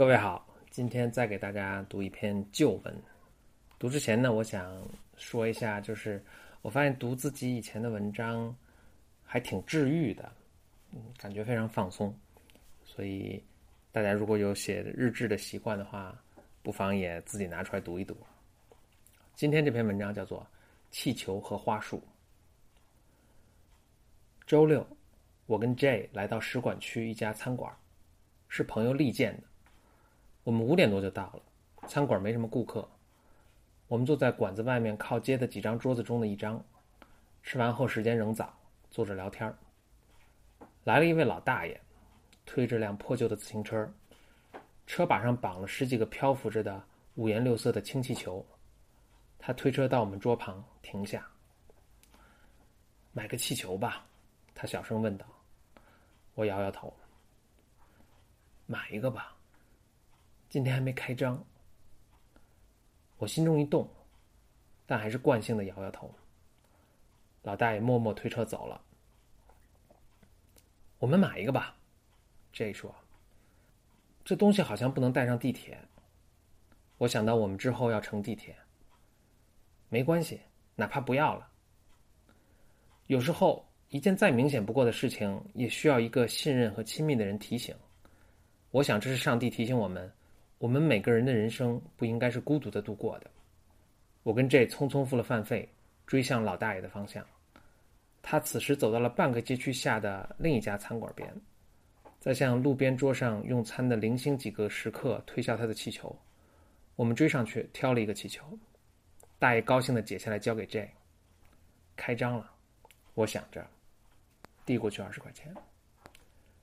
各位好，今天再给大家读一篇旧文。读之前呢，我想说一下，就是我发现读自己以前的文章还挺治愈的，嗯，感觉非常放松。所以大家如果有写日志的习惯的话，不妨也自己拿出来读一读。今天这篇文章叫做《气球和花束》。周六，我跟 J 来到使馆区一家餐馆，是朋友力荐的。我们五点多就到了，餐馆没什么顾客。我们坐在馆子外面靠街的几张桌子中的一张。吃完后时间仍早，坐着聊天来了一位老大爷，推着辆破旧的自行车，车把上绑了十几个漂浮着的五颜六色的氢气球。他推车到我们桌旁停下，买个气球吧，他小声问道。我摇摇头，买一个吧。今天还没开张，我心中一动，但还是惯性的摇摇头。老大爷默默推车走了。我们买一个吧，J 说。这东西好像不能带上地铁。我想到我们之后要乘地铁。没关系，哪怕不要了。有时候，一件再明显不过的事情，也需要一个信任和亲密的人提醒。我想，这是上帝提醒我们。我们每个人的人生不应该是孤独的度过的。我跟 J 匆匆付了饭费，追向老大爷的方向。他此时走到了半个街区下的另一家餐馆边，在向路边桌上用餐的零星几个食客推销他的气球。我们追上去挑了一个气球，大爷高兴地解下来交给 J。开张了，我想着，递过去二十块钱。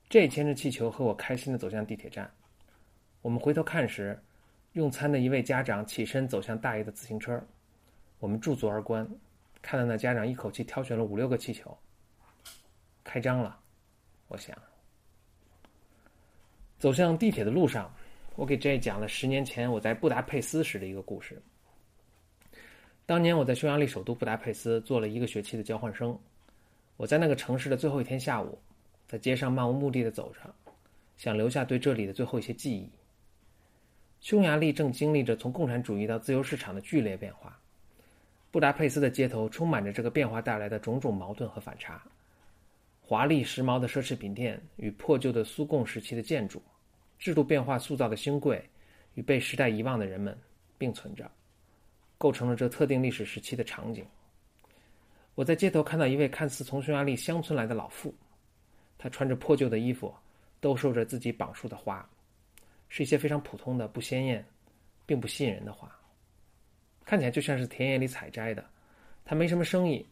J 牵着气球和我开心地走向地铁站。我们回头看时，用餐的一位家长起身走向大爷的自行车。我们驻足而观，看到那家长一口气挑选了五六个气球。开张了，我想。走向地铁的路上，我给 J 讲了十年前我在布达佩斯时的一个故事。当年我在匈牙利首都布达佩斯做了一个学期的交换生。我在那个城市的最后一天下午，在街上漫无目的的走着，想留下对这里的最后一些记忆。匈牙利正经历着从共产主义到自由市场的剧烈变化，布达佩斯的街头充满着这个变化带来的种种矛盾和反差。华丽时髦的奢侈品店与破旧的苏共时期的建筑，制度变化塑造的新贵与被时代遗忘的人们并存着，构成了这特定历史时期的场景。我在街头看到一位看似从匈牙利乡村来的老妇，她穿着破旧的衣服，兜售着自己绑束的花。是一些非常普通的、不鲜艳，并不吸引人的花，看起来就像是田野里采摘的。它没什么生意，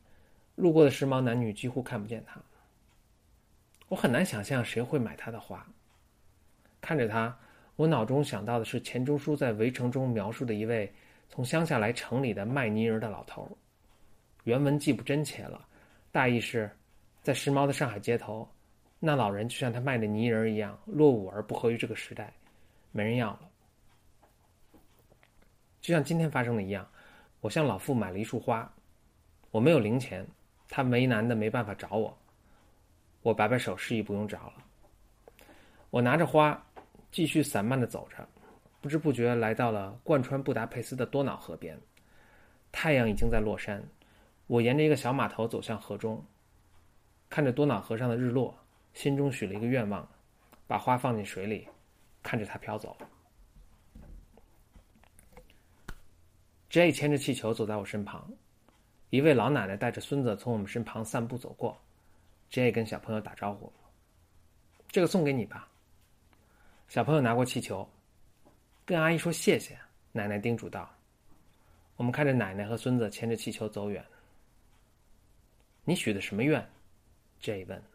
路过的时髦男女几乎看不见它。我很难想象谁会买他的花。看着他，我脑中想到的是钱钟书在《围城》中描述的一位从乡下来城里的卖泥人的老头。原文记不真切了，大意是，在时髦的上海街头，那老人就像他卖的泥人一样落伍而不合于这个时代。没人要了，就像今天发生的一样，我向老妇买了一束花，我没有零钱，他为难的没办法找我，我摆摆手示意不用找了。我拿着花，继续散漫的走着，不知不觉来到了贯穿布达佩斯的多瑙河边，太阳已经在落山，我沿着一个小码头走向河中，看着多瑙河上的日落，心中许了一个愿望，把花放进水里。看着它飘走，J 牵着气球走在我身旁，一位老奶奶带着孙子从我们身旁散步走过，J 跟小朋友打招呼：“这个送给你吧。”小朋友拿过气球，跟阿姨说谢谢。奶奶叮嘱道：“我们看着奶奶和孙子牵着气球走远。”你许的什么愿？J 问。